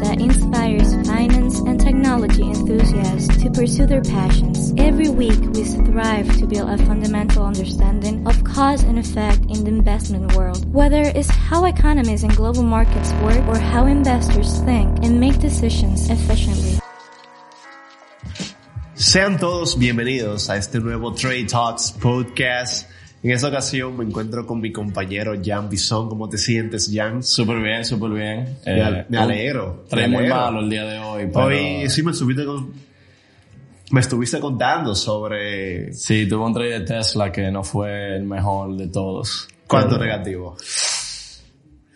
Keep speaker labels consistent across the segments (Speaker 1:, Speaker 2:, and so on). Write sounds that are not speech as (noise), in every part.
Speaker 1: that inspires finance and technology enthusiasts to pursue their passions. Every week, we strive to build a fundamental understanding of cause and effect in the investment world, whether it's how economies and global markets work or how investors think and make decisions efficiently.
Speaker 2: Sean todos bienvenidos a este nuevo Trade Talks podcast. En esta ocasión me encuentro con mi compañero Jan Bison. ¿Cómo te sientes, Jan?
Speaker 3: Súper bien, súper bien.
Speaker 2: Me, al- me alegro.
Speaker 3: Trae muy malo el día de hoy, pero...
Speaker 2: Hoy sí me estuviste, con- me estuviste contando sobre
Speaker 3: Sí, tuve un trade de Tesla que no fue el mejor de todos.
Speaker 2: cuánto
Speaker 3: Pero-
Speaker 2: negativo.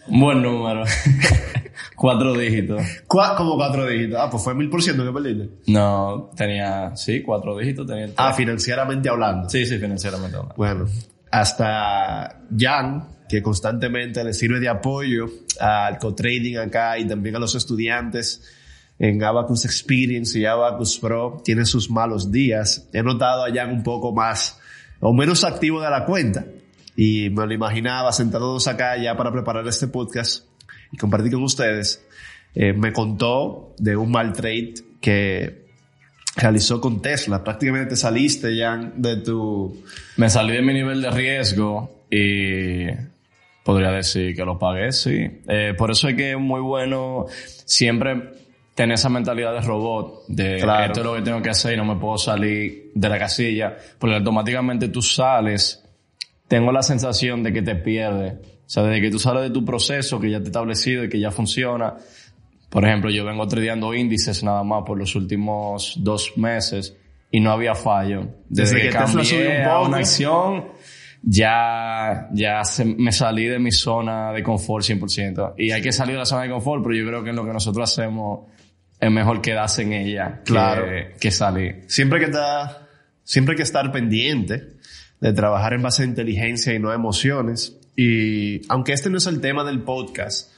Speaker 3: Un buen número. (laughs) Cuatro dígitos.
Speaker 2: Como cuatro dígitos. Ah, pues fue mil por ciento que perdiste.
Speaker 3: No, tenía... Sí, cuatro dígitos tenía el
Speaker 2: Ah, financieramente hablando.
Speaker 3: Sí, sí, financieramente hablando.
Speaker 2: Bueno, hasta Jan, que constantemente le sirve de apoyo al co-trading acá y también a los estudiantes en Abacus Experience y Abacus Pro, tiene sus malos días. He notado a Jan un poco más o menos activo de la cuenta y me lo imaginaba sentados acá ya para preparar este podcast y compartir con ustedes. Eh, me contó de un mal trade que realizó con Tesla. Prácticamente te saliste, Jan, de tu
Speaker 3: Me salí de mi nivel de riesgo y podría decir que lo pagué, sí. Eh, por eso es que es muy bueno siempre tener esa mentalidad de robot, de
Speaker 2: Claro.
Speaker 3: esto es lo que tengo que hacer y no me puedo salir de la casilla, porque automáticamente tú sales, tengo la sensación de que te pierdes. O sea, desde que tú sales de tu proceso que ya te establecido y que ya funciona. Por ejemplo, yo vengo tradeando índices nada más por los últimos dos meses y no había fallo.
Speaker 2: Desde que Tesla
Speaker 3: cambié
Speaker 2: subió un
Speaker 3: a
Speaker 2: poco.
Speaker 3: una acción, ya, ya se- me salí de mi zona de confort 100%. Y hay que salir de la zona de confort, pero yo creo que en lo que nosotros hacemos es mejor quedarse en ella que,
Speaker 2: Claro.
Speaker 3: que salir.
Speaker 2: siempre que está, siempre hay que estar pendiente de trabajar en base a inteligencia y no a emociones. Y aunque este no es el tema del podcast,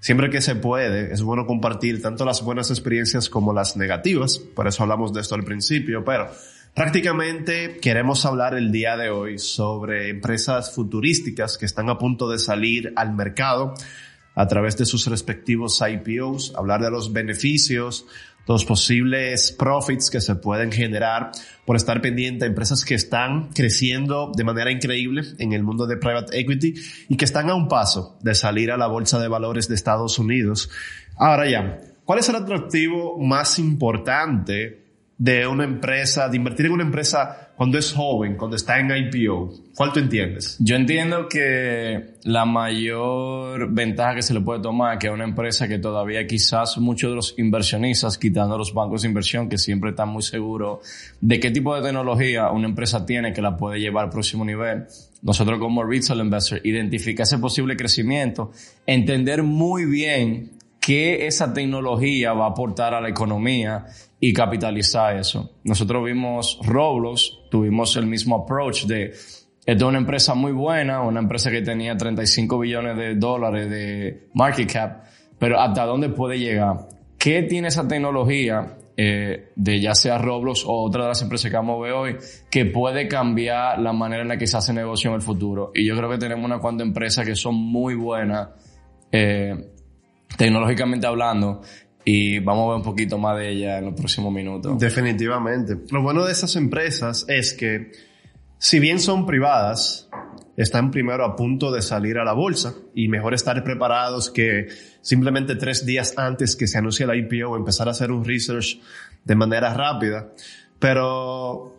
Speaker 2: siempre que se puede, es bueno compartir tanto las buenas experiencias como las negativas. Por eso hablamos de esto al principio, pero prácticamente queremos hablar el día de hoy sobre empresas futurísticas que están a punto de salir al mercado a través de sus respectivos IPOs, hablar de los beneficios, los posibles profits que se pueden generar por estar pendiente a empresas que están creciendo de manera increíble en el mundo de private equity y que están a un paso de salir a la bolsa de valores de Estados Unidos. Ahora ya, ¿cuál es el atractivo más importante de una empresa, de invertir en una empresa cuando es joven, cuando está en IPO? ¿Cuál tú entiendes?
Speaker 3: Yo entiendo que la mayor ventaja que se le puede tomar que una empresa que todavía quizás muchos de los inversionistas, quitando los bancos de inversión, que siempre están muy seguros de qué tipo de tecnología una empresa tiene que la puede llevar al próximo nivel. Nosotros como retail investor, identificar ese posible crecimiento, entender muy bien qué esa tecnología va a aportar a la economía y capitalizar eso. Nosotros vimos Roblox, tuvimos el mismo approach de esta es una empresa muy buena, una empresa que tenía 35 billones de dólares de market cap, pero ¿hasta dónde puede llegar? ¿Qué tiene esa tecnología eh, de ya sea Roblox o otra de las empresas que vamos a ver hoy que puede cambiar la manera en la que se hace negocio en el futuro? Y yo creo que tenemos unas cuantas empresas que son muy buenas eh, tecnológicamente hablando y vamos a ver un poquito más de ella en los próximos minutos.
Speaker 2: Definitivamente. Lo bueno de esas empresas es que, si bien son privadas, están primero a punto de salir a la bolsa y mejor estar preparados que simplemente tres días antes que se anuncie la IPO empezar a hacer un research de manera rápida. Pero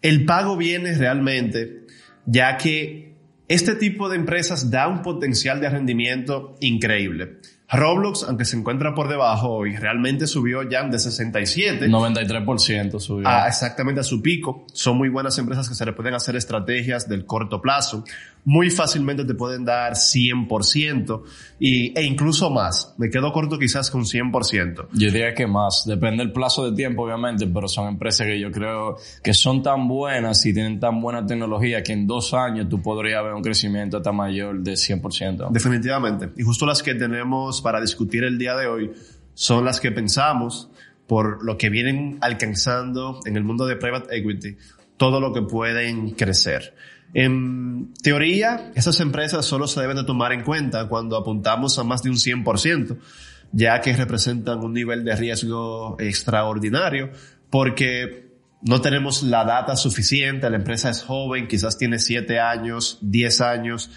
Speaker 2: el pago viene realmente ya que este tipo de empresas da un potencial de rendimiento increíble. Roblox, aunque se encuentra por debajo hoy, realmente subió ya de 67
Speaker 3: 93% subió.
Speaker 2: a exactamente a su pico. Son muy buenas empresas que se le pueden hacer estrategias del corto plazo. Muy fácilmente te pueden dar 100% y, e incluso más. Me quedo corto quizás con 100%.
Speaker 3: Yo diría que más, depende del plazo de tiempo obviamente, pero son empresas que yo creo que son tan buenas y tienen tan buena tecnología que en dos años tú podrías ver un crecimiento hasta mayor de 100%.
Speaker 2: Definitivamente. Y justo las que tenemos para discutir el día de hoy son las que pensamos por lo que vienen alcanzando en el mundo de private equity, todo lo que pueden crecer. En teoría, esas empresas solo se deben de tomar en cuenta cuando apuntamos a más de un 100%, ya que representan un nivel de riesgo extraordinario, porque no tenemos la data suficiente, la empresa es joven, quizás tiene 7 años, 10 años,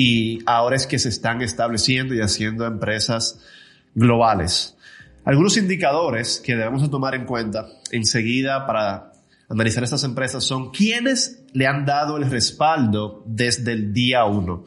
Speaker 2: y ahora es que se están estableciendo y haciendo empresas globales. Algunos indicadores que debemos tomar en cuenta enseguida para analizar estas empresas son quiénes le han dado el respaldo desde el día uno.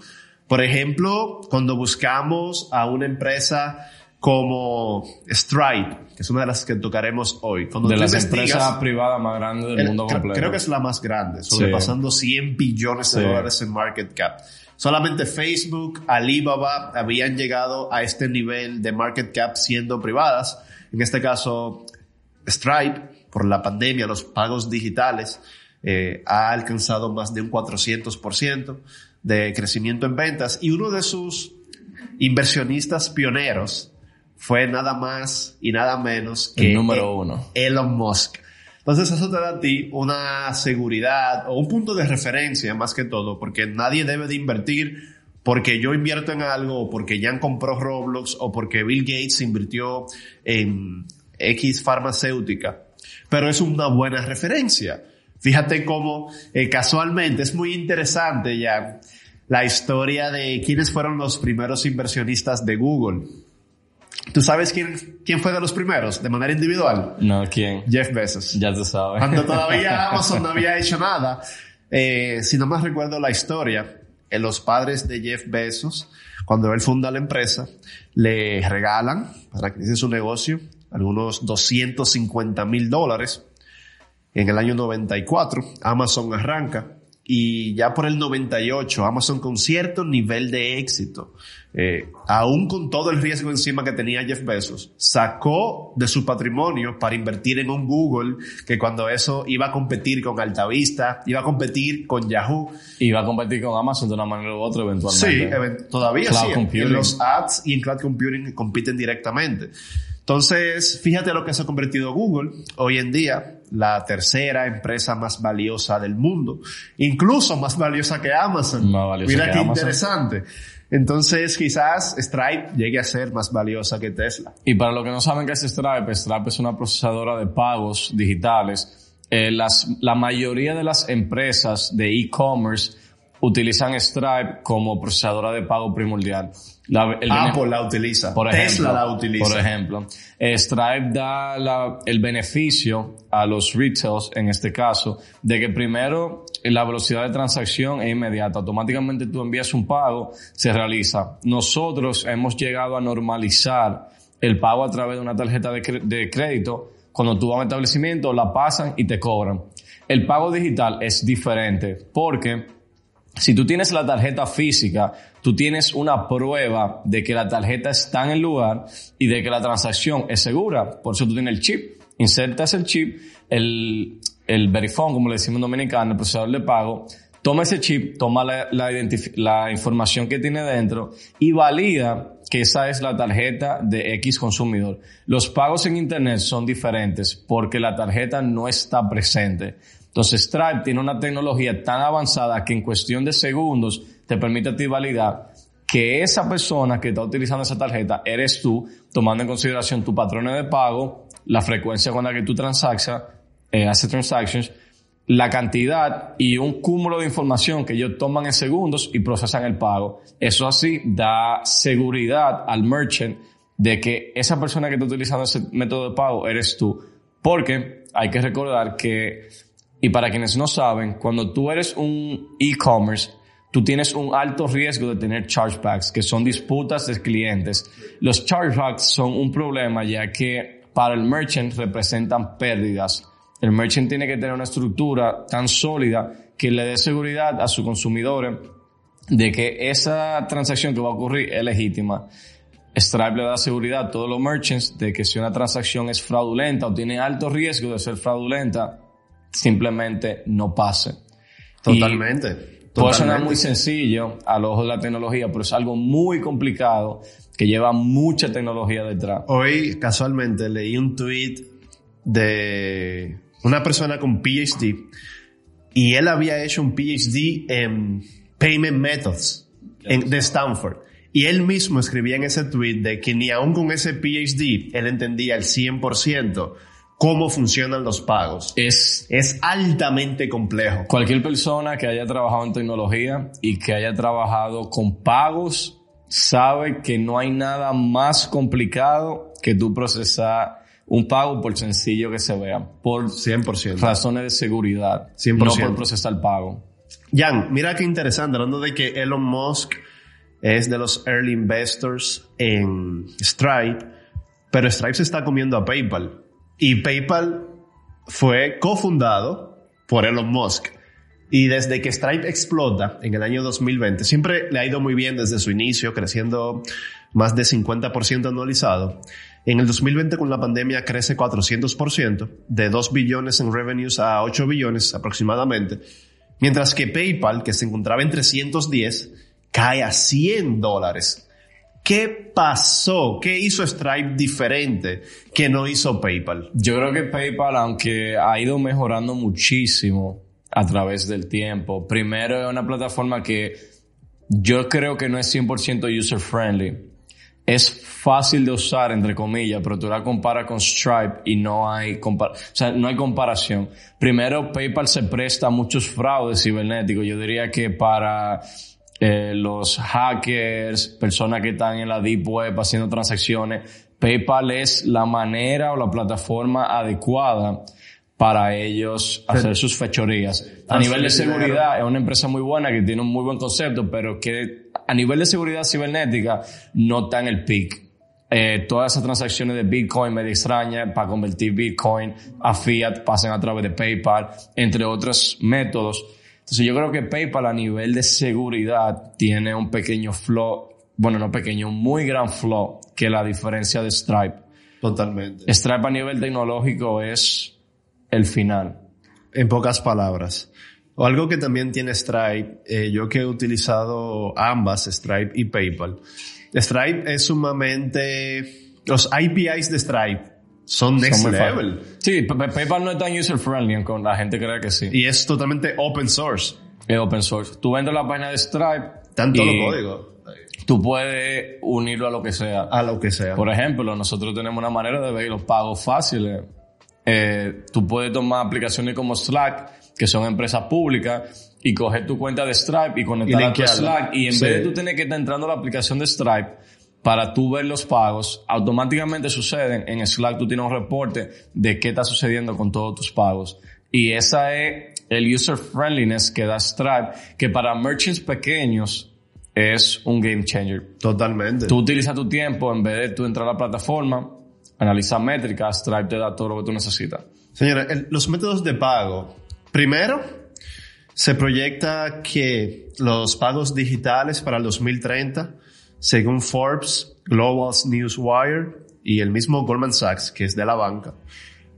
Speaker 2: Por ejemplo, cuando buscamos a una empresa como Stripe, que es una de las que tocaremos hoy. Cuando
Speaker 3: de las empresas privadas más grandes del mundo completo.
Speaker 2: Creo que es la más grande, sobrepasando 100 billones de dólares en market cap. Solamente Facebook, Alibaba habían llegado a este nivel de market cap siendo privadas. En este caso, Stripe, por la pandemia, los pagos digitales, eh, ha alcanzado más de un 400% de crecimiento en ventas y uno de sus inversionistas pioneros fue nada más y nada menos que
Speaker 3: el número uno.
Speaker 2: Elon Musk. Entonces eso te da a ti una seguridad o un punto de referencia más que todo, porque nadie debe de invertir porque yo invierto en algo o porque Jan compró Roblox o porque Bill Gates invirtió en X farmacéutica. Pero es una buena referencia. Fíjate cómo eh, casualmente es muy interesante ya la historia de quiénes fueron los primeros inversionistas de Google. ¿Tú sabes quién, quién fue de los primeros de manera individual?
Speaker 3: No, ¿quién?
Speaker 2: Jeff Bezos.
Speaker 3: Ya tú sabes.
Speaker 2: Cuando (laughs) todavía Amazon no había hecho nada. Eh, si no más recuerdo la historia, eh, los padres de Jeff Bezos, cuando él funda la empresa, le regalan para que inicie su negocio algunos 250 mil dólares. En el año 94, Amazon arranca y ya por el 98 Amazon con cierto nivel de éxito, eh, aún con todo el riesgo encima que tenía Jeff Bezos, sacó de su patrimonio para invertir en un Google que cuando eso iba a competir con Altavista, iba a competir con Yahoo.
Speaker 3: Iba a competir con Amazon de una manera u otra eventualmente.
Speaker 2: Sí, todavía sí. En los ads y en cloud computing compiten directamente. Entonces, fíjate lo que se ha convertido Google hoy en día, la tercera empresa más valiosa del mundo, incluso más valiosa que Amazon. Mira qué interesante. Entonces, quizás Stripe llegue a ser más valiosa que Tesla.
Speaker 3: Y para los que no saben qué es Stripe, Stripe es una procesadora de pagos digitales. Eh, las, la mayoría de las empresas de e-commerce utilizan Stripe como procesadora de pago primordial.
Speaker 2: La, Apple la utiliza. Por ejemplo, Tesla la utiliza.
Speaker 3: Por ejemplo, eh, Stripe da la, el beneficio a los retails, en este caso, de que primero la velocidad de transacción es inmediata. Automáticamente tú envías un pago, se realiza. Nosotros hemos llegado a normalizar el pago a través de una tarjeta de, de crédito. Cuando tú vas a un establecimiento, la pasan y te cobran. El pago digital es diferente porque si tú tienes la tarjeta física, tú tienes una prueba de que la tarjeta está en el lugar y de que la transacción es segura. Por eso tú tienes el chip. Insertas el chip, el, el verifone, como le decimos en dominicano, el procesador de pago, toma ese chip, toma la, la, información que tiene dentro y valida que esa es la tarjeta de X consumidor. Los pagos en Internet son diferentes porque la tarjeta no está presente. Entonces Stripe tiene una tecnología tan avanzada que en cuestión de segundos te permite a ti validar que esa persona que está utilizando esa tarjeta eres tú, tomando en consideración tu patrón de pago, la frecuencia con la que tú transaccionas, eh, haces transactions, la cantidad y un cúmulo de información que ellos toman en segundos y procesan el pago. Eso así da seguridad al merchant de que esa persona que está utilizando ese método de pago eres tú. Porque hay que recordar que y para quienes no saben, cuando tú eres un e-commerce, tú tienes un alto riesgo de tener chargebacks, que son disputas de clientes. Los chargebacks son un problema ya que para el merchant representan pérdidas. El merchant tiene que tener una estructura tan sólida que le dé seguridad a sus consumidores de que esa transacción que va a ocurrir es legítima. Stripe le da seguridad a todos los merchants de que si una transacción es fraudulenta o tiene alto riesgo de ser fraudulenta, simplemente no pase.
Speaker 2: Totalmente.
Speaker 3: Puede sonar muy sencillo al ojo de la tecnología, pero es algo muy complicado que lleva mucha tecnología detrás.
Speaker 2: Hoy, casualmente, leí un tweet de una persona con PhD y él había hecho un PhD en Payment Methods en, de Stanford. Y él mismo escribía en ese tweet de que ni aún con ese PhD él entendía el 100% cómo funcionan los pagos.
Speaker 3: Es,
Speaker 2: Es altamente complejo.
Speaker 3: cualquier persona que haya trabajado en tecnología y que haya trabajado con pagos sabe que no hay nada más complicado que tú procesar un pago por sencillo que se vea, por
Speaker 2: 100%.
Speaker 3: razones de seguridad,
Speaker 2: 100%.
Speaker 3: no por procesar pago.
Speaker 2: Jan, mira qué interesante, hablando de que Elon Musk es de los early investors en Stripe, pero Stripe se está comiendo a PayPal. Y PayPal fue cofundado por Elon Musk. Y desde que Stripe explota en el año 2020, siempre le ha ido muy bien desde su inicio, creciendo más de 50% anualizado. En el 2020 con la pandemia crece 400%, de 2 billones en revenues a 8 billones aproximadamente. Mientras que PayPal, que se encontraba en 310, cae a 100 dólares. ¿Qué pasó? ¿Qué hizo Stripe diferente que no hizo PayPal?
Speaker 3: Yo creo que PayPal, aunque ha ido mejorando muchísimo a través del tiempo, primero es una plataforma que yo creo que no es 100% user friendly. Es fácil de usar, entre comillas, pero tú la comparas con Stripe y no hay, compar no hay comparación. Primero, PayPal se presta a muchos fraudes cibernéticos. Yo diría que para eh, los hackers, personas que están en la deep web haciendo transacciones, PayPal es la manera o la plataforma adecuada para ellos hacer sus fechorías. A nivel de seguridad, es una empresa muy buena que tiene un muy buen concepto, pero que a nivel de seguridad cibernética no está en el peak. Eh, todas esas transacciones de Bitcoin medio extrañas para convertir Bitcoin a fiat pasan a través de PayPal, entre otros métodos. Entonces yo creo que PayPal a nivel de seguridad tiene un pequeño flow, bueno, no pequeño, un muy gran flow que la diferencia de Stripe.
Speaker 2: Totalmente.
Speaker 3: Stripe a nivel tecnológico es el final.
Speaker 2: En pocas palabras. O algo que también tiene Stripe, eh, yo que he utilizado ambas, Stripe y PayPal. Stripe es sumamente... Los APIs de Stripe son next
Speaker 3: muy
Speaker 2: level.
Speaker 3: fácil. Sí, Pa- Pa- PayPal no es tan user friendly, aunque la gente cree que sí.
Speaker 2: Y es totalmente open source.
Speaker 3: Es open source. Tú entras a la página de Stripe.
Speaker 2: Tanto los códigos.
Speaker 3: Tú puedes unirlo a lo que sea.
Speaker 2: A lo que sea.
Speaker 3: Por ejemplo, nosotros tenemos una manera de ver los pagos fáciles. Eh, tú puedes tomar aplicaciones como Slack, que son empresas públicas, y coger tu cuenta de Stripe y conectarla a tu. Slack. Y en
Speaker 2: Sí.
Speaker 3: vez de tú tener que estar entrando a la aplicación de Stripe para tú ver los pagos, automáticamente suceden. En Slack tú tienes un reporte de qué está sucediendo con todos tus pagos. Y esa es el user friendliness que da Stripe, que para merchants pequeños es un game changer.
Speaker 2: Totalmente.
Speaker 3: Tú utilizas tu tiempo en vez de tú entrar a la plataforma, analizar métricas, Stripe te da todo lo que tú necesitas.
Speaker 2: Señora, el- los métodos de pago. Primero, se proyecta que los pagos digitales para el 2030, según Forbes, Global Newswire y el mismo Goldman Sachs, que es de la banca,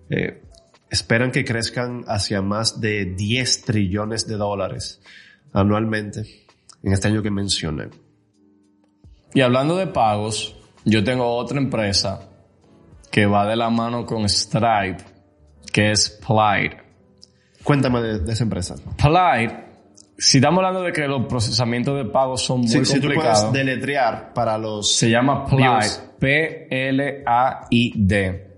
Speaker 2: eh, esperan que crezcan hacia más de 10 trillones de dólares anualmente en este año que mencioné.
Speaker 3: Y hablando de pagos, yo tengo otra empresa que va de la mano con Stripe, que es Plaid.
Speaker 2: Cuéntame de, de esa empresa.
Speaker 3: Plaid, si estamos hablando de que los procesamientos de pagos son muy
Speaker 2: si tú
Speaker 3: complicados,
Speaker 2: puedes deletrear para los...
Speaker 3: se llama Plaid. P-L-A-I-D.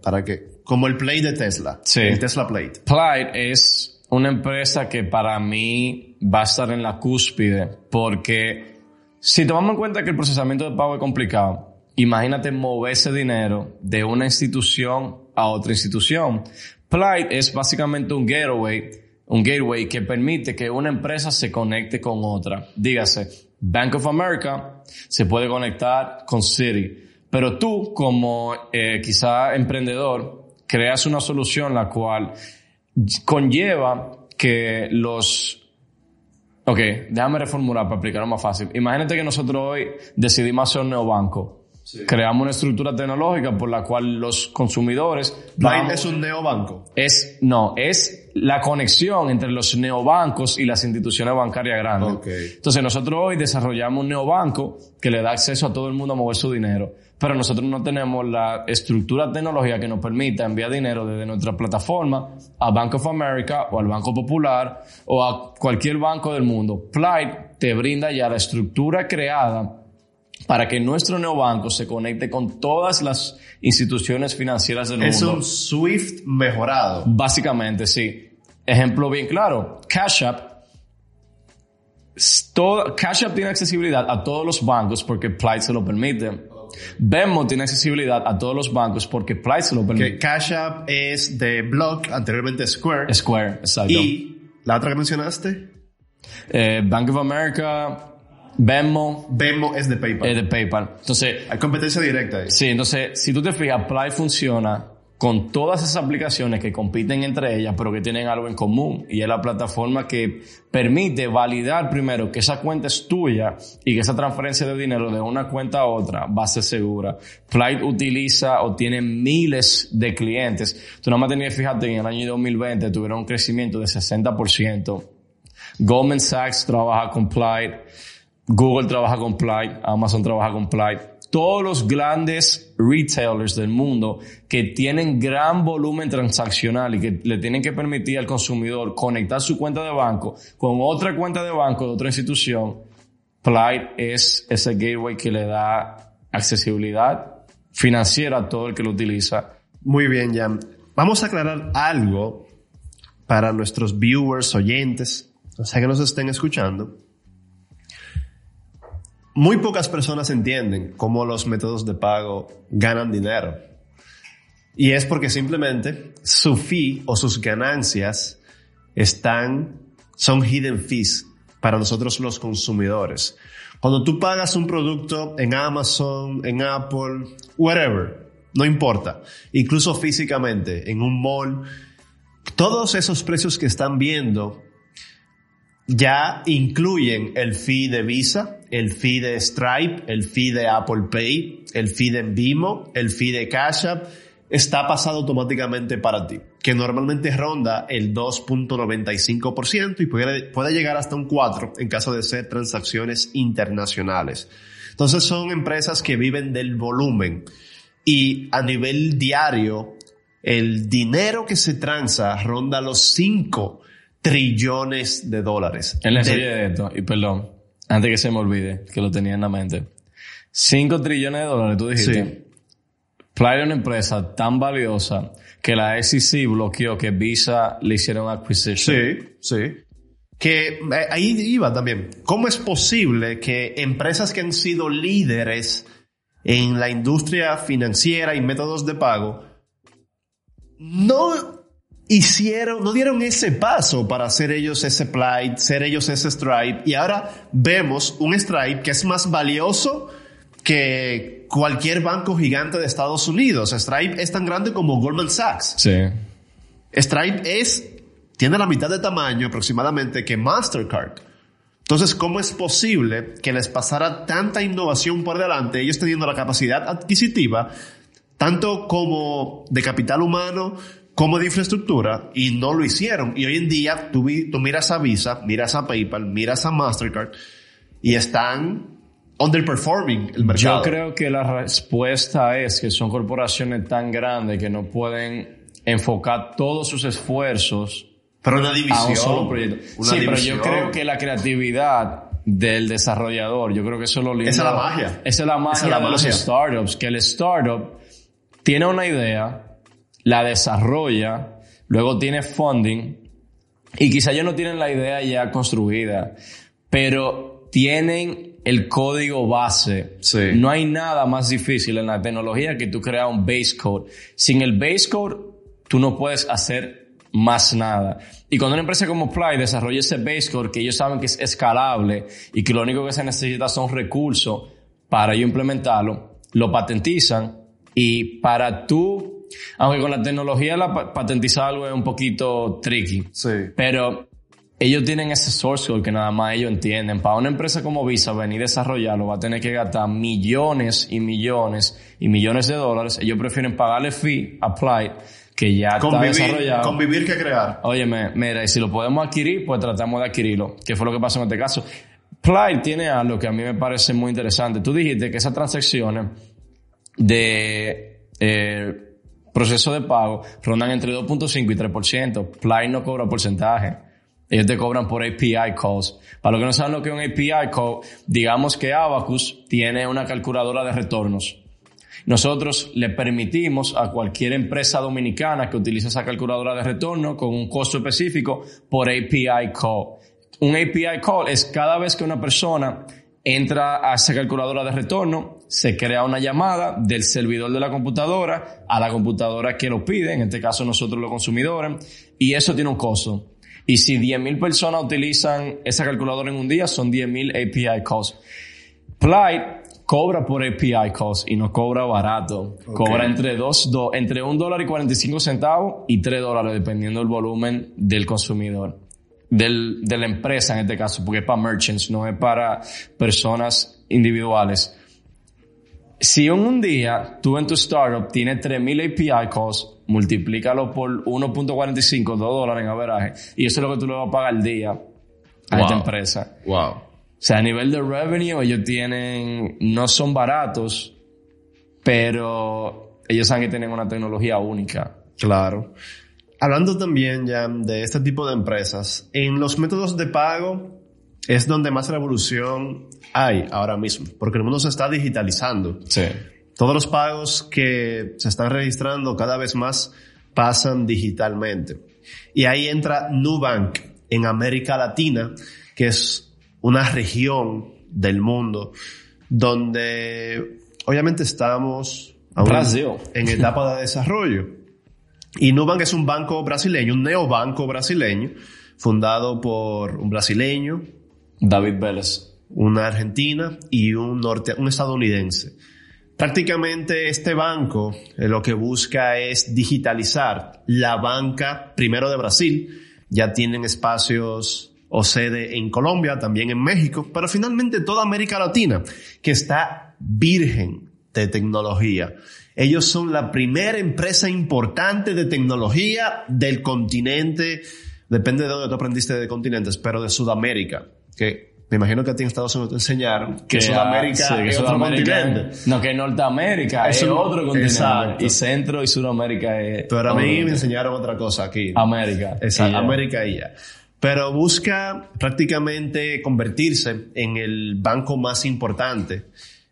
Speaker 2: para que... Como el Play de Tesla.
Speaker 3: Sí.
Speaker 2: El Tesla Plate.
Speaker 3: Plaid es una empresa que para mí va a estar en la cúspide porque si tomamos en cuenta que el procesamiento de pago es complicado, imagínate mover ese dinero de una institución a otra institución. Plaid es básicamente un gateway, un gateway que permite que una empresa se conecte con otra. Dígase, Bank of America se puede conectar con Citi. Pero tú, como eh, quizá emprendedor, creas una solución la cual conlleva que los... Ok, déjame reformular para explicarlo más fácil. Imagínate que nosotros hoy decidimos hacer un Creamos una estructura tecnológica por la cual los consumidores... Vamos-
Speaker 2: es un neobanco.
Speaker 3: es, no, es la conexión entre los neobancos y las instituciones bancarias grandes. Entonces nosotros hoy desarrollamos un neobanco que le da acceso a todo el mundo a mover su dinero. pero nosotros no tenemos la estructura tecnológica que nos permita enviar dinero desde nuestra plataforma a Bank of America o al Banco Popular o a cualquier banco del mundo. Plight te brinda ya la estructura creada para que nuestro neobanco se conecte con todas las instituciones financieras del
Speaker 2: Es
Speaker 3: mundo.
Speaker 2: un Swift mejorado.
Speaker 3: Básicamente, sí. Ejemplo bien claro. Cash App. todo- Cash App tiene accesibilidad a todos los bancos porque Plight se lo permite. Venmo tiene accesibilidad a todos los bancos porque se lo
Speaker 2: Que
Speaker 3: permite.
Speaker 2: Cash App es de Block, anteriormente Square.
Speaker 3: Square, exacto.
Speaker 2: Y la otra que mencionaste,
Speaker 3: Eh, Bank of America, Venmo,
Speaker 2: Venmo es de PayPal.
Speaker 3: eh, de PayPal. Entonces,
Speaker 2: Hay competencia directa ahí.
Speaker 3: Sí, entonces, si tú te fijas, Plight funciona con todas esas aplicaciones que compiten entre ellas, pero que tienen algo en común. Y es la plataforma que permite validar primero que esa cuenta es tuya y que esa transferencia de dinero de una cuenta a otra va a ser segura. Plight utiliza o tiene miles de clientes. Tú nada más tenías que fijarte que en el año 2020 tuvieron un crecimiento de 60%. Goldman Sachs trabaja con Plight. Google trabaja con Plight, Amazon trabaja con Plight. Todos los grandes retailers del mundo que tienen gran volumen transaccional y que le tienen que permitir al consumidor conectar su cuenta de banco con otra cuenta de banco de otra institución, Plight es ese gateway que le da accesibilidad financiera a todo el que lo utiliza.
Speaker 2: Muy bien, Jan. Vamos a aclarar algo para nuestros viewers, oyentes, o sea que nos estén escuchando. Muy pocas personas entienden cómo los métodos de pago ganan dinero. Y es porque simplemente su fee o sus ganancias están, son hidden fees para nosotros los consumidores. Cuando tú pagas un producto en Amazon, en Apple, whatever, no importa, incluso físicamente, en un mall, todos esos precios que están viendo ya incluyen el fee de Visa, el fee de Stripe, el fee de Apple Pay, el fee de Vimo, el fee de Cash App, está pasado automáticamente para ti, que normalmente ronda el 2.95% y puede, puede llegar hasta un 4% en caso de ser transacciones internacionales. Entonces son empresas que viven del volumen y a nivel diario el dinero que se transa ronda los 5 trillones de dólares.
Speaker 3: En la
Speaker 2: De-
Speaker 3: serie de esto, y perdón, antes que se me olvide, que lo tenía en la mente. 5 trillones de dólares, tú dijiste.
Speaker 2: Sí.
Speaker 3: Es una empresa tan valiosa que la SEC bloqueó que Visa le hiciera un acquisition.
Speaker 2: Sí, sí. Que eh, ahí iba también. ¿Cómo es posible que empresas que han sido líderes en la industria financiera y métodos de pago no hicieron, no dieron ese paso para hacer ellos ese Plight, ser ellos ese Stripe y ahora vemos un Stripe que es más valioso que cualquier banco gigante de Estados Unidos. Stripe es tan grande como Goldman Sachs.
Speaker 3: Sí.
Speaker 2: Stripe es, tiene la mitad de tamaño aproximadamente que Mastercard. Entonces, ¿cómo es posible que les pasara tanta innovación por delante, ellos teniendo la capacidad adquisitiva, tanto como de capital humano, como de infraestructura, y no lo hicieron? Y hoy en día tú, tú miras a Visa, miras a PayPal, miras a Mastercard, y están underperforming el mercado.
Speaker 3: Yo creo que la respuesta es que son corporaciones tan grandes que no pueden enfocar todos sus esfuerzos
Speaker 2: Pero una
Speaker 3: a
Speaker 2: división.
Speaker 3: un solo proyecto.
Speaker 2: una
Speaker 3: sí, pero
Speaker 2: división.
Speaker 3: yo creo que la creatividad del desarrollador, yo creo que eso es lo lindo.
Speaker 2: Esa es la magia.
Speaker 3: Esa es la magia
Speaker 2: Esa es la
Speaker 3: de los
Speaker 2: magia.
Speaker 3: startups, que el startup tiene una idea, la desarrolla, luego tiene funding, y quizá ellos no tienen la idea ya construida, pero tienen el código base.
Speaker 2: Sí.
Speaker 3: No hay nada más difícil en la tecnología que tú crear un base code. Sin el base code, tú no puedes hacer más nada. Y cuando una empresa como Fly desarrolla ese base code que ellos saben que es escalable y que lo único que se necesita son recursos para implementarlo, lo patentizan y para tú, aunque con la tecnología la pa- patentizar algo es un poquito tricky,
Speaker 2: Sí.
Speaker 3: pero ellos tienen ese source code que nada más ellos entienden. Para una empresa como Visa venir a desarrollarlo va a tener que gastar millones y millones y millones de dólares. Ellos prefieren pagarle fee a Plight que ya está
Speaker 2: Convivir,
Speaker 3: desarrollado.
Speaker 2: convivir que crear.
Speaker 3: Óyeme, mira, y si lo podemos adquirir, pues tratamos de adquirirlo. ¿Qué fue lo que pasó en este caso? Plight tiene algo que a mí me parece muy interesante. Tú dijiste que esas transacciones de eh, proceso de pago rondan entre 2.5 y 3%. Play no cobra porcentaje. Ellos te cobran por API calls. Para los que no saben lo que es un API call, digamos que Abacus tiene una calculadora de retornos. Nosotros le permitimos a cualquier empresa dominicana que utilice esa calculadora de retorno con un costo específico por API call. Un API call es cada vez que una persona entra a esa calculadora de retorno, se crea una llamada del servidor de la computadora a la computadora que lo pide, en este caso nosotros los consumidores, y eso tiene un costo. Y si 10.000 personas utilizan esa calculadora en un día, son 10.000 API calls. Plight cobra por API calls y no cobra barato. Cobra entre dos, do, entre un dólar y 45 centavos y 3 dólares, dependiendo del volumen del consumidor. Del, de la empresa en este caso, porque es para merchants, no es para personas individuales. Si en un día tú en tu startup tienes 3.000 API calls, multiplícalo por 1.45, 2 dólares en averaje, y eso es lo que tú le vas a pagar al día a esta empresa.
Speaker 2: Wow.
Speaker 3: O sea, a nivel de revenue, ellos tienen, no son baratos, pero ellos saben que tienen una tecnología única.
Speaker 2: Claro. Hablando también ya de este tipo de empresas, en los métodos de pago es donde más revolución hay ahora mismo, porque el mundo se está digitalizando.
Speaker 3: Sí.
Speaker 2: Todos los pagos que se están registrando cada vez más pasan digitalmente. Y ahí entra Nubank en América Latina, que es una región del mundo donde obviamente estamos aún
Speaker 3: Brasil.
Speaker 2: en etapa de desarrollo. Y Nubank es un banco brasileño, un neobanco brasileño, fundado por un brasileño,
Speaker 3: David Vélez.
Speaker 2: una argentina y un, norte, un estadounidense. Prácticamente este banco eh, lo que busca es digitalizar la banca, primero de Brasil, ya tienen espacios o sede en Colombia, también en México, pero finalmente toda América Latina, que está virgen de tecnología. Ellos son la primera empresa importante de tecnología del continente, depende de dónde tú aprendiste de continentes, pero de Sudamérica, que me imagino que a ti en Estados Unidos te enseñaron que, Sudamérica
Speaker 3: sí, que
Speaker 2: es otro
Speaker 3: Sudamérica-
Speaker 2: continente.
Speaker 3: No, que Norteamérica
Speaker 2: Es
Speaker 3: es,
Speaker 2: un-
Speaker 3: otro continente.
Speaker 2: Exacto.
Speaker 3: Y Centro y Sudamérica es.
Speaker 2: Pero a mí me enseñaron otra cosa aquí.
Speaker 3: América. Ya.
Speaker 2: América y ya. Pero busca prácticamente convertirse en el banco más importante,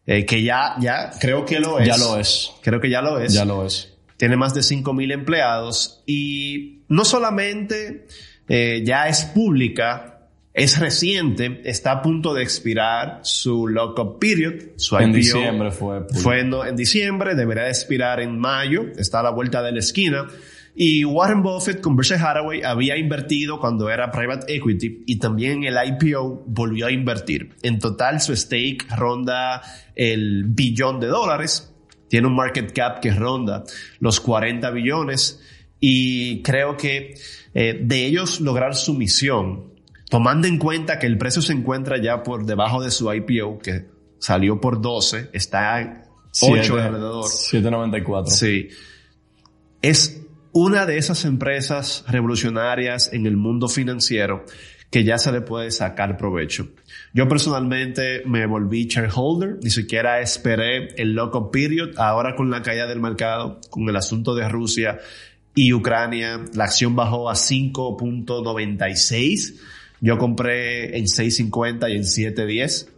Speaker 2: eh, que ya, ya creo que lo es.
Speaker 3: Ya lo es.
Speaker 2: Creo que ya lo es.
Speaker 3: Ya lo es.
Speaker 2: Tiene más de 5.000 empleados y no solamente eh, ya es pública, es reciente, está a punto de expirar su lock-up period, su
Speaker 3: En
Speaker 2: IPO.
Speaker 3: diciembre fue.
Speaker 2: Fue en, en diciembre, debería de expirar en mayo, está a la vuelta de la esquina. Y Warren Buffett con Berkshire Hathaway había invertido cuando era private equity y también el IPO volvió a invertir. En total su stake ronda el billón de dólares, tiene un market cap que ronda los 40 billones y creo que eh, de ellos lograr su misión, tomando en cuenta que el precio se encuentra ya por debajo de su IPO, que salió por 12, está en 8
Speaker 3: Siete-
Speaker 2: alrededor.
Speaker 3: 794.
Speaker 2: Sí. Es una de esas empresas revolucionarias en el mundo financiero que ya se le puede sacar provecho. Yo personalmente me volví shareholder, ni siquiera esperé el lock-up period. Ahora con la caída del mercado, con el asunto de Rusia y Ucrania, la acción bajó a 5.96. Yo compré en 6.50 y en 7.10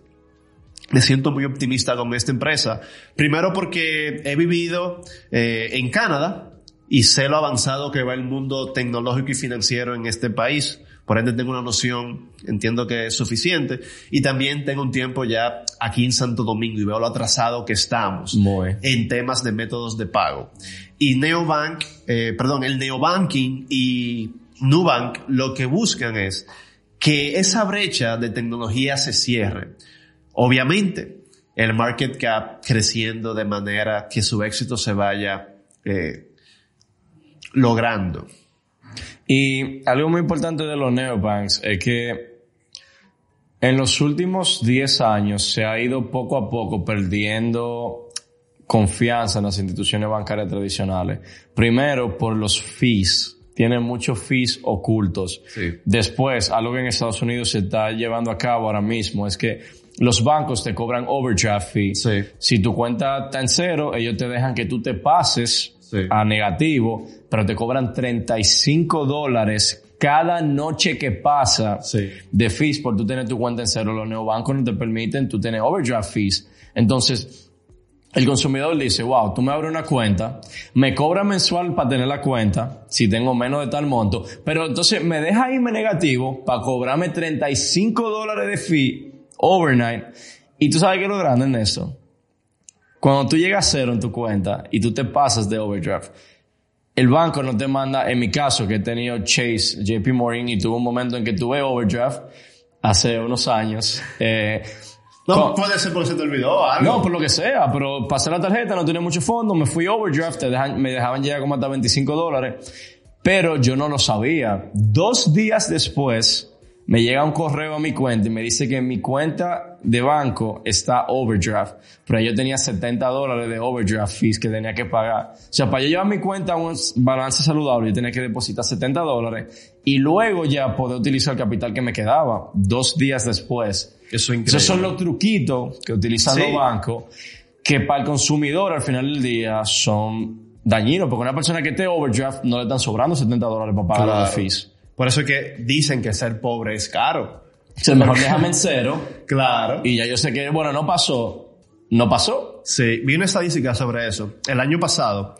Speaker 2: me siento muy optimista con esta empresa. Primero porque he vivido eh, en Canadá y sé lo avanzado que va el mundo tecnológico y financiero en este país. Por ende tengo una noción, entiendo que es suficiente. Y también tengo un tiempo ya aquí en Santo Domingo y veo lo atrasado que estamos
Speaker 3: Muy.
Speaker 2: en temas de métodos de pago. Y Neobank, eh, perdón, el neobanking y Nubank lo que buscan es que esa brecha de tecnología se cierre. Obviamente, el market cap creciendo de manera que su éxito se vaya eh, logrando.
Speaker 3: Y algo muy importante de los neobanks es que en los últimos 10 años se ha ido poco a poco perdiendo confianza en las instituciones bancarias tradicionales. Primero por los fees. Tienen muchos fees ocultos.
Speaker 2: Sí.
Speaker 3: Después, algo que en Estados Unidos se está llevando a cabo ahora mismo es que los bancos te cobran overdraft fee.
Speaker 2: Sí.
Speaker 3: Si tu cuenta está en cero, ellos te dejan que tú te pases
Speaker 2: Sí.
Speaker 3: a negativo, pero te cobran 35 dólares cada noche que pasa de fees por tú tener tu cuenta en cero. Los neobancos no te permiten tú tener overdraft fees. Entonces, el consumidor dice, wow, tú me abres una cuenta, me cobra mensual para tener la cuenta, si tengo menos de tal monto, pero entonces me deja irme negativo para cobrarme 35 dólares de fee overnight. Y tú sabes qué es lo grande en eso. Cuando tú llegas a cero en tu cuenta y tú te pasas de overdraft, el banco no te manda, en mi caso, que he tenido Chase, JP Morgan, y tuve un momento en que tuve overdraft hace unos años. Eh,
Speaker 2: No, puede ser porque se te olvidó algo.
Speaker 3: no, por lo que sea, pero pasé la tarjeta, no tenía mucho fondo, me fui overdraft, dejan- me dejaban llegar como hasta 25 dólares, pero yo no lo sabía. Dos días después, me llega un correo a mi cuenta y me dice que mi cuenta de banco está overdraft, pero yo tenía 70 dólares de overdraft fees que tenía que pagar. O sea, para yo llevar mi cuenta a un balance saludable, yo tenía que depositar 70 dólares y luego ya poder utilizar el capital que me quedaba dos días después.
Speaker 2: Eso es increíble.
Speaker 3: Esos son los truquitos que utilizan
Speaker 2: Sí.
Speaker 3: los bancos que para el consumidor al final del día son dañinos, porque una persona que esté overdraft no le están sobrando 70 dólares para pagar
Speaker 2: Claro.
Speaker 3: los fees.
Speaker 2: Por eso es que dicen que ser pobre es caro.
Speaker 3: O sea, mejor déjame en cero (laughs)
Speaker 2: Claro.
Speaker 3: y ya yo sé que, bueno, no pasó, no pasó.
Speaker 2: Sí, vi una estadística sobre eso. El año pasado,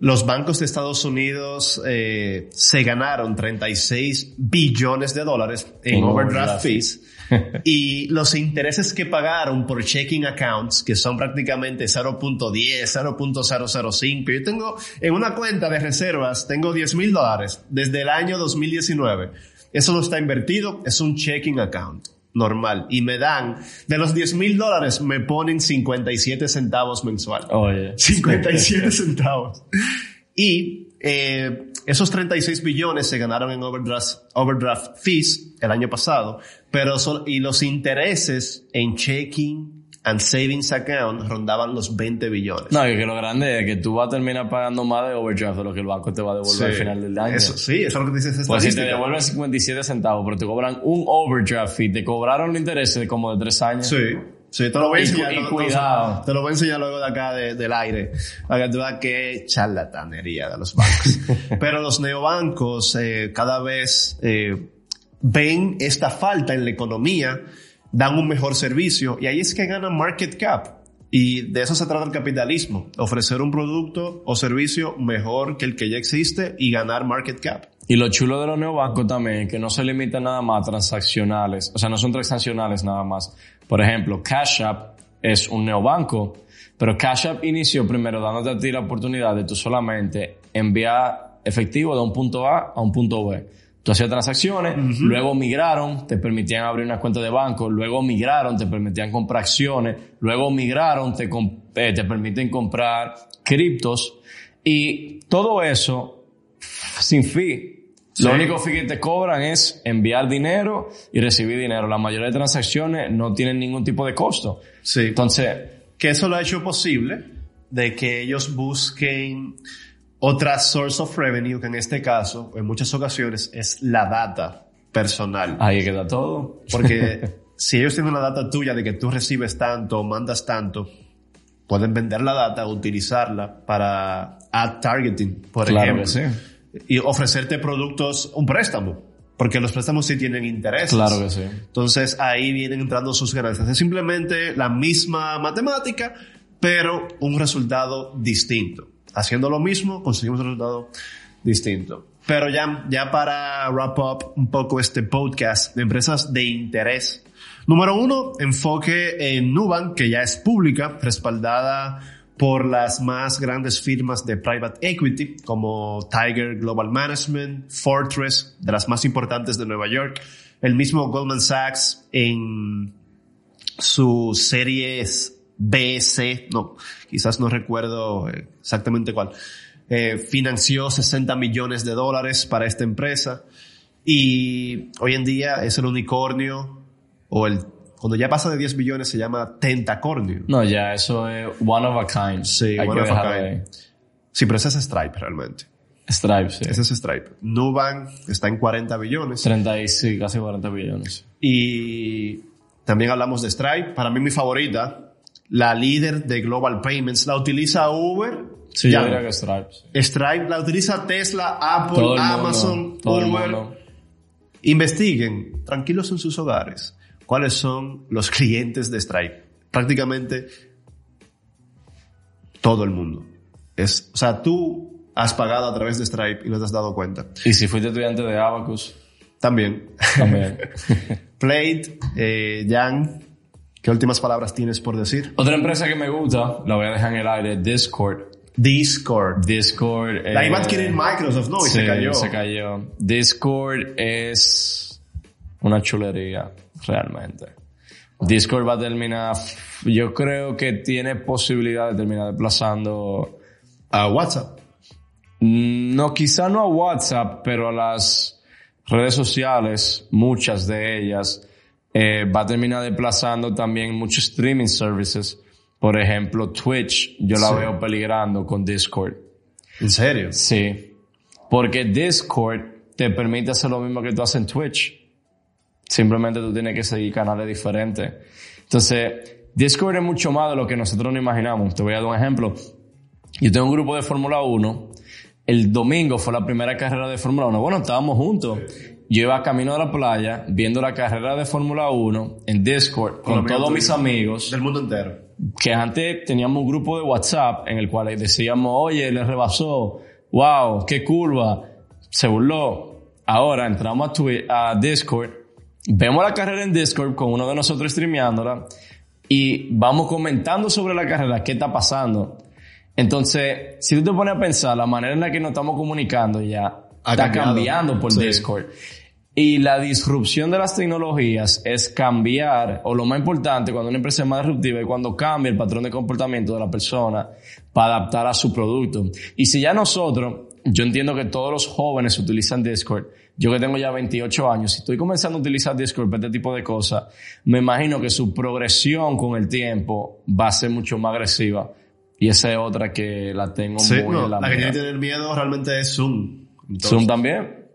Speaker 2: los bancos de Estados Unidos eh, se ganaron 36 billones de dólares en overdraft
Speaker 3: overdraft.
Speaker 2: fees. (laughs) y los intereses que pagaron por checking accounts, que son prácticamente 0.10, 0.005. Yo tengo en una cuenta de reservas, tengo 10 mil dólares desde el año 2019. Eso no está invertido, es un checking account normal. Y me dan, de los 10 mil dólares, me ponen 57 centavos mensual.
Speaker 3: Oye.
Speaker 2: 57 (laughs) centavos. Y eh, esos 36 billones se ganaron en overdraft, overdraft fees el año pasado, pero son, y los intereses en checking and savings account rondaban los 20 billones.
Speaker 3: No, y que lo grande es que tú vas a terminar pagando más de overdraft de lo que el banco te va a devolver al final del año.
Speaker 2: Eso, sí, eso es lo que dice esa
Speaker 3: Pues si te devuelven 57 centavos, pero te cobran un overdraft fee, te cobraron los intereses de como de tres años.
Speaker 2: Sí. Sí, te lo voy a
Speaker 3: Y
Speaker 2: enseñar.
Speaker 3: y
Speaker 2: te lo-
Speaker 3: cuidado.
Speaker 2: Te lo voy a enseñar luego de acá de- del aire. Para que tú veas qué charlatanería de los bancos. (laughs) Pero los neobancos eh, cada vez eh, ven esta falta en la economía, dan un mejor servicio y ahí es que ganan market cap. Y de eso se trata el capitalismo. Ofrecer un producto o servicio mejor que el que ya existe y ganar market cap.
Speaker 3: Y lo chulo de los neobancos también es que no se limitan nada más a transaccionales, o sea, no son transaccionales nada más. Por ejemplo, Cash App es un neobanco, pero Cash App inició primero dándote a ti la oportunidad de tú solamente enviar efectivo de un punto A a un punto B. Tú hacías transacciones, luego migraron, te permitían abrir una cuenta de banco, luego migraron, te permitían comprar acciones, luego migraron, te, eh, te permiten comprar criptos y todo eso sin fee. Lo
Speaker 2: Sí.
Speaker 3: único fee que te cobran es enviar dinero y recibir dinero. La mayoría de transacciones no tienen ningún tipo de costo.
Speaker 2: Sí.
Speaker 3: Entonces,
Speaker 2: que eso lo ha hecho posible de que ellos busquen otra source of revenue, que en este caso, en muchas ocasiones, es la data personal.
Speaker 3: ahí queda todo.
Speaker 2: Porque (laughs) si ellos tienen la data tuya de que tú recibes tanto o mandas tanto, pueden vender la data, utilizarla para ad targeting, por
Speaker 3: Claro
Speaker 2: ejemplo.
Speaker 3: que sí.
Speaker 2: Y ofrecerte productos, un préstamo. Porque los préstamos sí tienen intereses.
Speaker 3: Claro que sí.
Speaker 2: Entonces ahí vienen entrando sus ganancias. Es simplemente la misma matemática, pero un resultado distinto. Haciendo lo mismo, conseguimos un resultado distinto. Pero ya, ya para wrap up un poco este podcast de empresas de interés. Número uno, enfoque en Nubank, que ya es pública, respaldada por las más grandes firmas de private equity como Tiger Global Management, Fortress, de las más importantes de Nueva York, el mismo Goldman Sachs en sus series B, C, no, quizás no recuerdo eh, exactamente cuál, eh, financió 60 millones de dólares para esta empresa y hoy en día es el unicornio o el, cuando ya pasa de 10 billones se llama tentacornio.
Speaker 3: No, ya eso es one of a kind.
Speaker 2: Sí,
Speaker 3: Hay
Speaker 2: one of a kind. Sí, pero ese es Stripe realmente.
Speaker 3: Stripe, sí.
Speaker 2: Ese es Stripe. Nubank está en 40 billones
Speaker 3: 30 y sí, casi 40 billones.
Speaker 2: y También hablamos de Stripe. Para mí mi favorita, la líder de Global Payments, la utiliza Uber.
Speaker 3: Sí,
Speaker 2: Ya.
Speaker 3: yo diría que Stripes.
Speaker 2: Stripe la utiliza Tesla, Apple,
Speaker 3: Todo el mundo,
Speaker 2: Amazon, Uber. Investiguen, tranquilos en sus hogares, cuáles son los clientes de Stripe. Prácticamente todo el mundo. Es, o sea, tú has pagado a través de Stripe y no te has dado cuenta.
Speaker 3: Y si fuiste estudiante de Abacus,
Speaker 2: También.
Speaker 3: también. (laughs)
Speaker 2: Plate, eh, Jan, ¿qué últimas palabras tienes por decir?
Speaker 3: Otra empresa que me gusta, la voy a dejar en el aire, Discord.
Speaker 2: Discord.
Speaker 3: Discord.
Speaker 2: La iba a
Speaker 3: eh,
Speaker 2: adquirir Microsoft, ¿no? Y se cayó.
Speaker 3: se cayó. Discord es una chulería, realmente. Discord va a terminar, yo creo que tiene posibilidad de terminar desplazando,
Speaker 2: A WhatsApp.
Speaker 3: mm, no, quizá no a WhatsApp, pero a las redes sociales, muchas de ellas, eh, va a terminar desplazando también muchos streaming services. Por ejemplo, Twitch, yo la
Speaker 2: Sí.
Speaker 3: veo peligrando con Discord.
Speaker 2: ¿En serio?
Speaker 3: Sí. Porque Discord te permite hacer lo mismo que tú haces en Twitch. Simplemente tú tienes que seguir canales diferentes. Entonces, Discord es mucho más de lo que nosotros no imaginamos. Te voy a dar un ejemplo. Yo tengo un grupo de Fórmula 1. El domingo fue la primera carrera de Fórmula 1. Bueno, estábamos juntos. Yo iba camino de la playa viendo la carrera de Fórmula 1 en Discord con todos mis amigos
Speaker 2: Del mundo entero.
Speaker 3: que antes teníamos un grupo de WhatsApp en el cual decíamos, oye, le rebasó, wow, qué curva, se burló. Ahora entramos a, a Discord, vemos la carrera en Discord con uno de nosotros streameándola y vamos comentando sobre la carrera, qué está pasando. Entonces, si tú te pones a pensar, la manera en la que nos estamos comunicando ya
Speaker 2: Ha
Speaker 3: está
Speaker 2: cambiado.
Speaker 3: cambiando por
Speaker 2: Sí.
Speaker 3: Discord. Y la disrupción de las tecnologías es cambiar, o lo más importante, cuando una empresa es más disruptiva, es cuando cambia el patrón de comportamiento de la persona para adaptar a su producto. Y si ya nosotros, yo entiendo que todos los jóvenes utilizan Discord, yo que tengo ya 28 años, si estoy comenzando a utilizar Discord para este tipo de cosas, me imagino que su progresión con el tiempo va a ser mucho más agresiva. Y esa es otra que la tengo
Speaker 2: Sí,
Speaker 3: muy
Speaker 2: no,
Speaker 3: en la
Speaker 2: la que tiene que tener miedo realmente es Zoom. Entonces,
Speaker 3: Zoom también.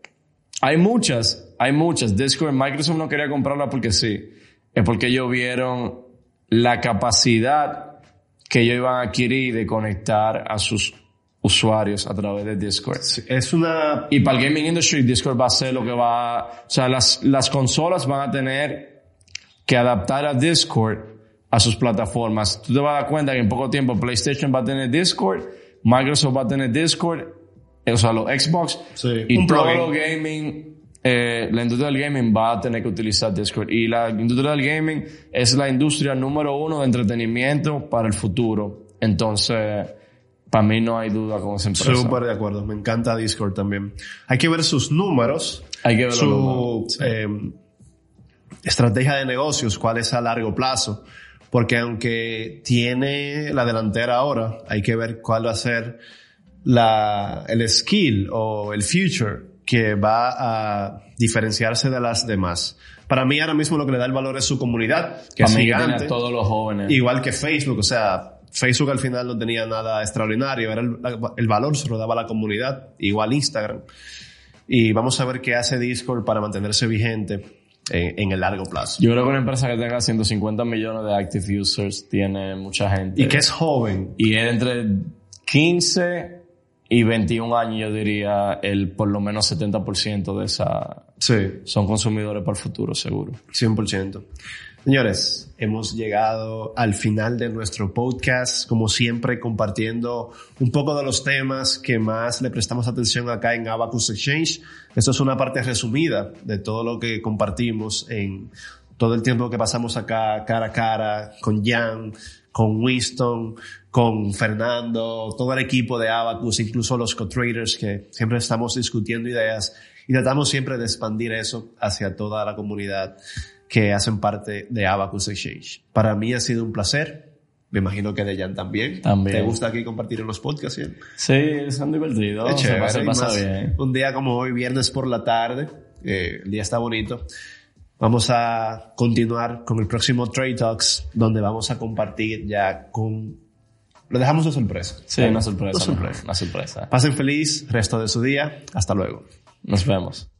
Speaker 3: Hay muchas, hay muchas. Discord, Microsoft no quería comprarla porque sí. Es porque ellos vieron la capacidad que ellos iban a adquirir de conectar a sus usuarios a través de Discord.
Speaker 2: Es una...
Speaker 3: Y para el gaming industry, Discord va a ser lo que va, o sea, las, las consolas van a tener que adaptar a Discord a sus plataformas. Tú te vas a dar cuenta que en poco tiempo PlayStation va a tener Discord, Microsoft va a tener Discord, o sea, los Xbox,
Speaker 2: Sí,
Speaker 3: y
Speaker 2: un
Speaker 3: todo gaming, eh, la industria del gaming va a tener que utilizar Discord. Y la industria del gaming es la industria número uno de entretenimiento para el futuro. Entonces, para mí no hay duda con esa empresa.
Speaker 2: Súper de acuerdo, me encanta Discord también. Hay que ver sus números,
Speaker 3: Hay que ver
Speaker 2: su
Speaker 3: números, sí.
Speaker 2: eh, estrategia de negocios, cuál es a largo plazo, porque aunque tiene la delantera ahora, hay que ver cuál va a ser la, el skill o el future que va a diferenciarse de las demás. Para mí ahora mismo lo que le da el valor es su comunidad, que
Speaker 3: Para
Speaker 2: es
Speaker 3: que
Speaker 2: gigante.
Speaker 3: a todos los jóvenes.
Speaker 2: Igual que Facebook, o sea, Facebook al final no tenía nada extraordinario, era el, el valor se lo daba a la comunidad, igual Instagram. Y vamos a ver qué hace Discord para mantenerse vigente en, en el largo plazo.
Speaker 3: Yo creo que una empresa que tenga 150 millones de active users tiene mucha gente.
Speaker 2: Y que es joven.
Speaker 3: Y es entre 15 y 21 años, yo diría, el por lo menos 70% de esa
Speaker 2: Sí,
Speaker 3: son consumidores para el futuro, seguro.
Speaker 2: 100%. Señores, hemos llegado al final de nuestro podcast, como siempre compartiendo un poco de los temas que más le prestamos atención acá en Abacus Exchange. Esto es una parte resumida de todo lo que compartimos en todo el tiempo que pasamos acá cara a cara con Jan, con Winston, con Fernando, todo el equipo de Abacus, incluso los co-traders que siempre estamos discutiendo ideas y tratamos siempre de expandir eso hacia toda la comunidad que hacen parte de Abacus Exchange. Para mí ha sido un placer. Me imagino que de Jan también.
Speaker 3: También.
Speaker 2: ¿Te gusta aquí compartir en los podcasts? Jan?
Speaker 3: Sí, son divertidos.
Speaker 2: Es
Speaker 3: se
Speaker 2: chévere,
Speaker 3: pasa,
Speaker 2: y
Speaker 3: pasa bien.
Speaker 2: Un día como hoy, viernes por la tarde, eh, el día está bonito. Vamos a continuar con el próximo Trade Talks, donde vamos a compartir ya con... Lo dejamos de sorpresa.
Speaker 3: Sí, una sorpresa.
Speaker 2: Una sorpresa.
Speaker 3: Una sorpresa.
Speaker 2: Pasen feliz resto de su día. Hasta luego.
Speaker 3: Nos vemos.